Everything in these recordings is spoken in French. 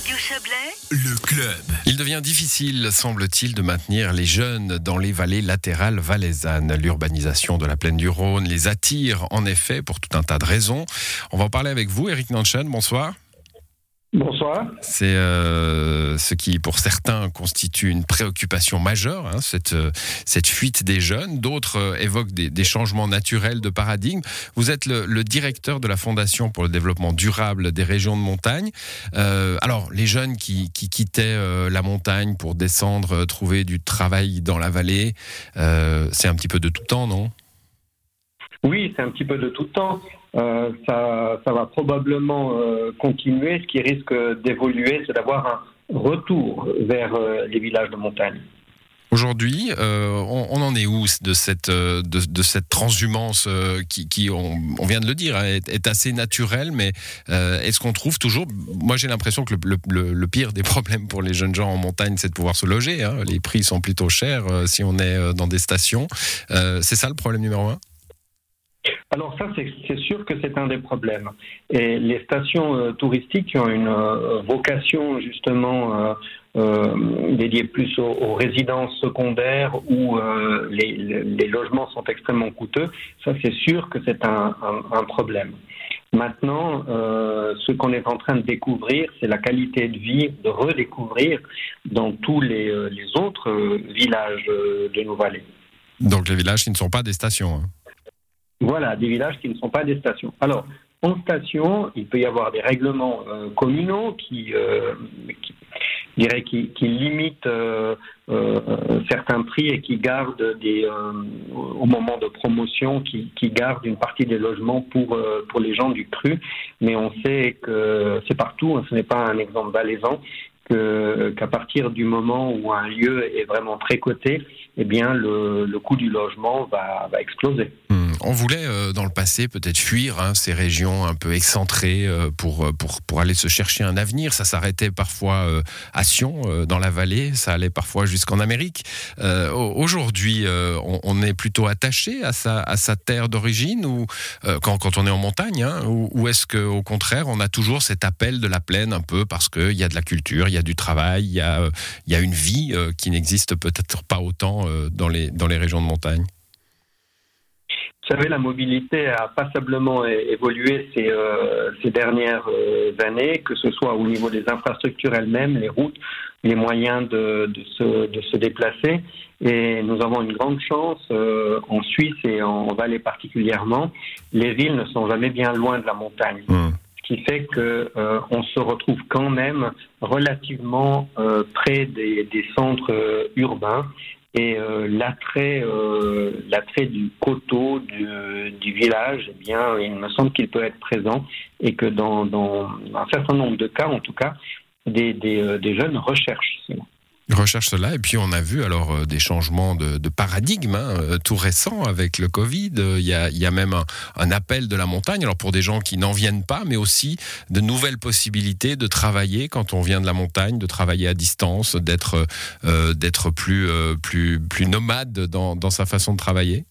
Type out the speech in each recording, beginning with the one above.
Radio Chablais, Le club. Il devient difficile, semble-t-il, de maintenir les jeunes dans les vallées latérales valaisannes. L'urbanisation de la plaine du Rhône les attire en effet pour tout un tas de raisons. On va en parler avec vous, Eric Nanchen. Bonsoir. Bonsoir. C'est euh, ce qui, pour certains, constitue une préoccupation majeure, hein, cette, euh, cette fuite des jeunes. D'autres euh, évoquent des, des changements naturels de paradigme. Vous êtes le, le directeur de la Fondation pour le développement durable des régions de montagne. Euh, alors, les jeunes qui, qui quittaient euh, la montagne pour descendre, trouver du travail dans la vallée, euh, c'est un petit peu de tout temps, non? Oui, c'est un petit peu de tout temps. Euh, ça, va probablement euh, continuer. Ce qui risque d'évoluer, c'est d'avoir un retour vers euh, les villages de montagne. Aujourd'hui, on, en est où de cette, transhumance qui, on, vient de le dire, hein, est, assez naturelle, mais est-ce qu'on trouve toujours Moi, j'ai l'impression que le, pire des problèmes pour les jeunes gens en montagne, c'est de pouvoir se loger. Hein. Les prix sont plutôt chers si on est dans des stations. C'est ça le problème numéro un? Alors ça, c'est sûr que c'est un des problèmes. Et les stations euh, touristiques qui ont une euh, vocation justement euh, dédiée plus aux, résidences secondaires où les, logements sont extrêmement coûteux, ça c'est sûr que c'est un, problème. Maintenant, ce qu'on est en train de découvrir, c'est la qualité de vie, de redécouvrir dans tous les, autres villages de nos vallées. Donc les villages qui ne sont pas des stations. hein. Voilà, des villages qui ne sont pas des stations. Alors, en station, il peut y avoir des règlements euh, communaux qui, euh, qui, dirais, qui, limitent euh, certains prix et qui gardent des, au moment de promotion, qui, qui gardent une partie des logements pour, pour les gens du cru. Mais on sait que c'est partout, hein, ce n'est pas un exemple valaisan, qu'à partir du moment où un lieu est vraiment très coté, eh bien, le, le coût du logement va, va exploser. Hmm. On voulait euh, dans le passé peut-être fuir hein, ces régions un peu excentrées euh, pour, euh, pour, pour aller se chercher un avenir. Ça s'arrêtait parfois à Sion, dans la vallée, ça allait parfois jusqu'en Amérique. Au- Aujourd'hui, on, est plutôt attaché à sa, à sa terre d'origine ou quand, quand on est en montagne, hein, ou, est-ce qu'au contraire, on a toujours cet appel de la plaine un peu parce qu'il y a de la culture, il y a du travail, il y a, y a une vie qui n'existe peut-être pas autant dans, les, dans les régions de montagne? Vous savez, la mobilité a passablement évolué ces, euh, ces dernières euh, années, que ce soit au niveau des infrastructures elles-mêmes, les routes, les moyens de, de, se, de se déplacer. Et nous avons une grande chance euh, en Suisse et en Valais particulièrement. Les villes ne sont jamais bien loin de la montagne ce qui fait que euh, on se retrouve quand même relativement euh, près des, des centres euh, urbains et euh, l'attrait euh, l'attrait du coteau du, du village eh bien il me semble qu'il peut être présent et que dans, dans un certain nombre de cas en tout cas des, des, euh, des jeunes recherchent cela. Recherche cela. Et puis on a vu alors euh, des changements de, de paradigme hein, euh, tout récents avec le Covid. Euh, Il y a, il y a même un, un appel de la montagne, alors pour des gens qui n'en viennent pas, mais aussi de nouvelles possibilités de travailler quand on vient de la montagne, de travailler à distance, d'être euh, d'être plus, euh, plus, plus nomade dans, dans sa façon de travailler.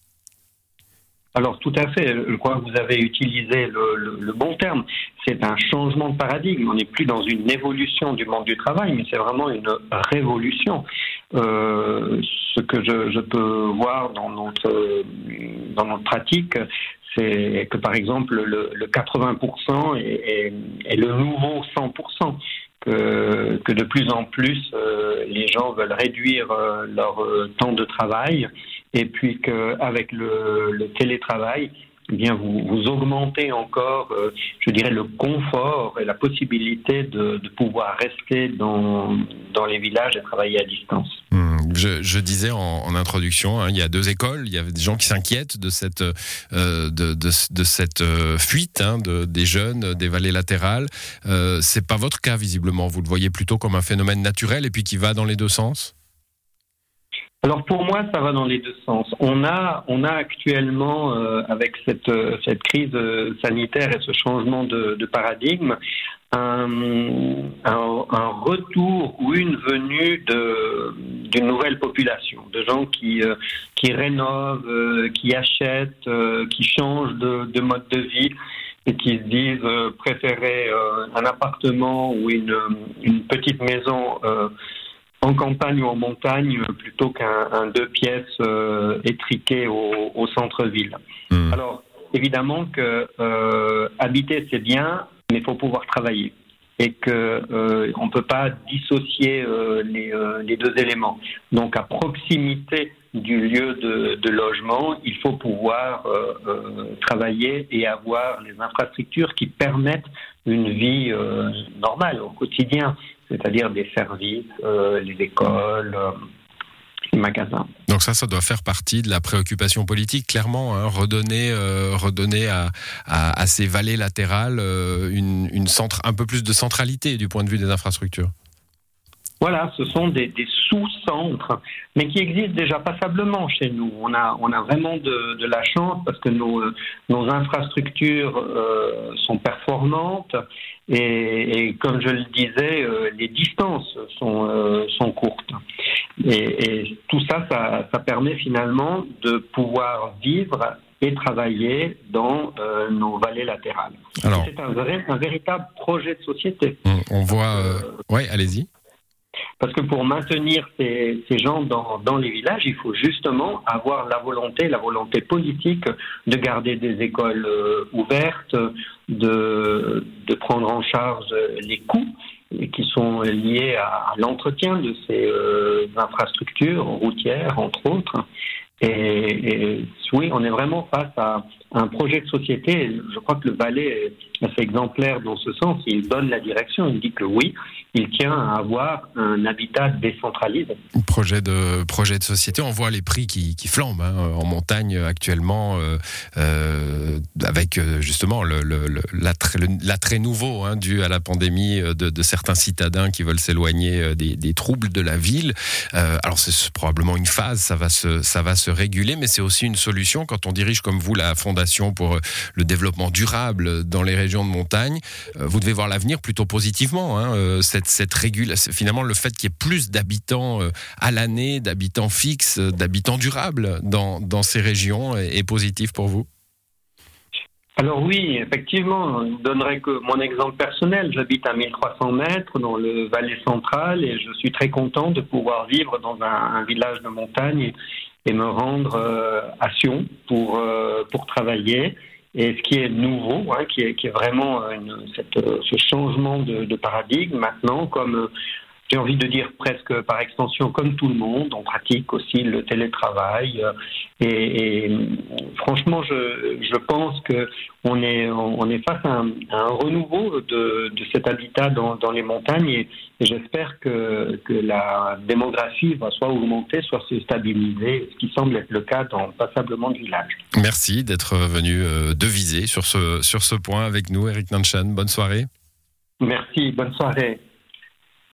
Alors tout à fait, je crois que vous avez utilisé le, bon terme. C'est un changement de paradigme. On n'est plus dans une évolution du monde du travail, mais c'est vraiment une révolution. Euh, ce que je, peux voir dans notre dans notre pratique, c'est que par exemple le, le 80% est, est- est le nouveau 100%. Que, que de plus en plus euh, les gens veulent réduire euh, leur euh, temps de travail et puis qu'avec le, télétravail, eh bien vous, augmentez encore, euh, je dirais, le confort et la possibilité de, pouvoir rester dans, dans les villages et travailler à distance. Hmm, Je, disais en, introduction, hein, il y a deux écoles. Il y a des gens qui s'inquiètent de cette euh, de, cette euh, fuite hein, de, des jeunes des vallées latérales. C'est pas votre cas visiblement. Vous le voyez plutôt comme un phénomène naturel et puis qui va dans les deux sens? Alors pour moi, ça va dans les deux sens. On a, on a actuellement, euh, avec cette, euh, cette crise euh, sanitaire et ce changement de, de paradigme, un, un, un retour ou une venue d'une nouvelle population, de gens qui, euh, qui rénovent, euh, qui achètent, euh, qui changent de, de mode de vie. et qui se disent préférer un appartement ou une, une petite maison en campagne ou en montagne plutôt qu'un deux pièces étriqué au, au centre-ville. Mmh. Alors, évidemment que habiter, c'est bien, mais il faut pouvoir travailler et que euh, ne peut pas dissocier euh, les, euh, les, deux éléments. Donc à proximité du lieu de, de logement, il faut pouvoir travailler et avoir les infrastructures qui permettent une vie normale au quotidien, c'est-à-dire des services, les écoles magasins. Donc ça, ça doit faire partie de la préoccupation politique, clairement, hein, redonner, euh, redonner à, ces vallées latérales euh, une centre, un peu plus de centralité du point de vue des infrastructures. Voilà, ce sont des, des sous-centres, mais qui existent déjà passablement chez nous. On a, on a vraiment de, de la chance parce que nos, nos infrastructures euh, sont performantes et, et, comme je le disais, euh, les distances sont, euh, sont courtes. Et, et tout ça, ça, ça, permet finalement de pouvoir vivre et travailler dans nos vallées latérales. C'est un véritable projet de société. On voit. oui, allez-y. Parce que pour maintenir ces, gens dans, les villages, il faut justement avoir la volonté, la volonté politique de garder des écoles euh, ouvertes, de, prendre en charge les coûts qui sont liés à, l'entretien de ces euh, infrastructures routières, entre autres. Et, oui, on est vraiment face à un projet de société. Je crois que le Valais est assez exemplaire dans ce sens. Il donne la direction. Il dit que oui, il tient à avoir un habitat décentralisé. Projet de, projet de société, on voit les prix qui, flambent hein, en montagne actuellement, euh, euh, avec euh, justement l'attrait nouveau hein, dû à la pandémie de, certains citadins qui veulent s'éloigner des, troubles de la ville. Alors c'est probablement une phase, ça va se, ça va se réguler, mais c'est aussi une solution quand on dirige comme vous la Fondation pour le développement durable dans les régions de montagne. Vous devez voir l'avenir plutôt positivement. Hein, cette, régulation, finalement le fait qu'il y ait plus d'habitants euh, à l'année, d'habitants fixes, euh, d'habitants durables dans, dans ces régions est, positif pour vous? Alors oui, effectivement, je donnerai que mon exemple personnel. J'habite à 1300 mètres dans le Valais central et je suis très content de pouvoir vivre dans un, village de montagne et, me rendre euh, à Sion pour, pour travailler. Et ce qui est nouveau, hein, qui, est, vraiment une, cette, ce changement de, paradigme maintenant, comme j'ai envie de dire presque par extension, comme tout le monde, on pratique aussi le télétravail. Euh, et, et franchement, je, je pense que on est, on est face à un, à un renouveau de, de, cet habitat dans, dans les montagnes et, et j'espère que, que la démographie va soit augmenter, soit se stabiliser, ce qui semble être le cas dans passablement de villages. Merci d'être venu euh, deviser sur ce, sur ce point avec nous, Eric Nanchan. Bonne soirée. Merci, bonne soirée.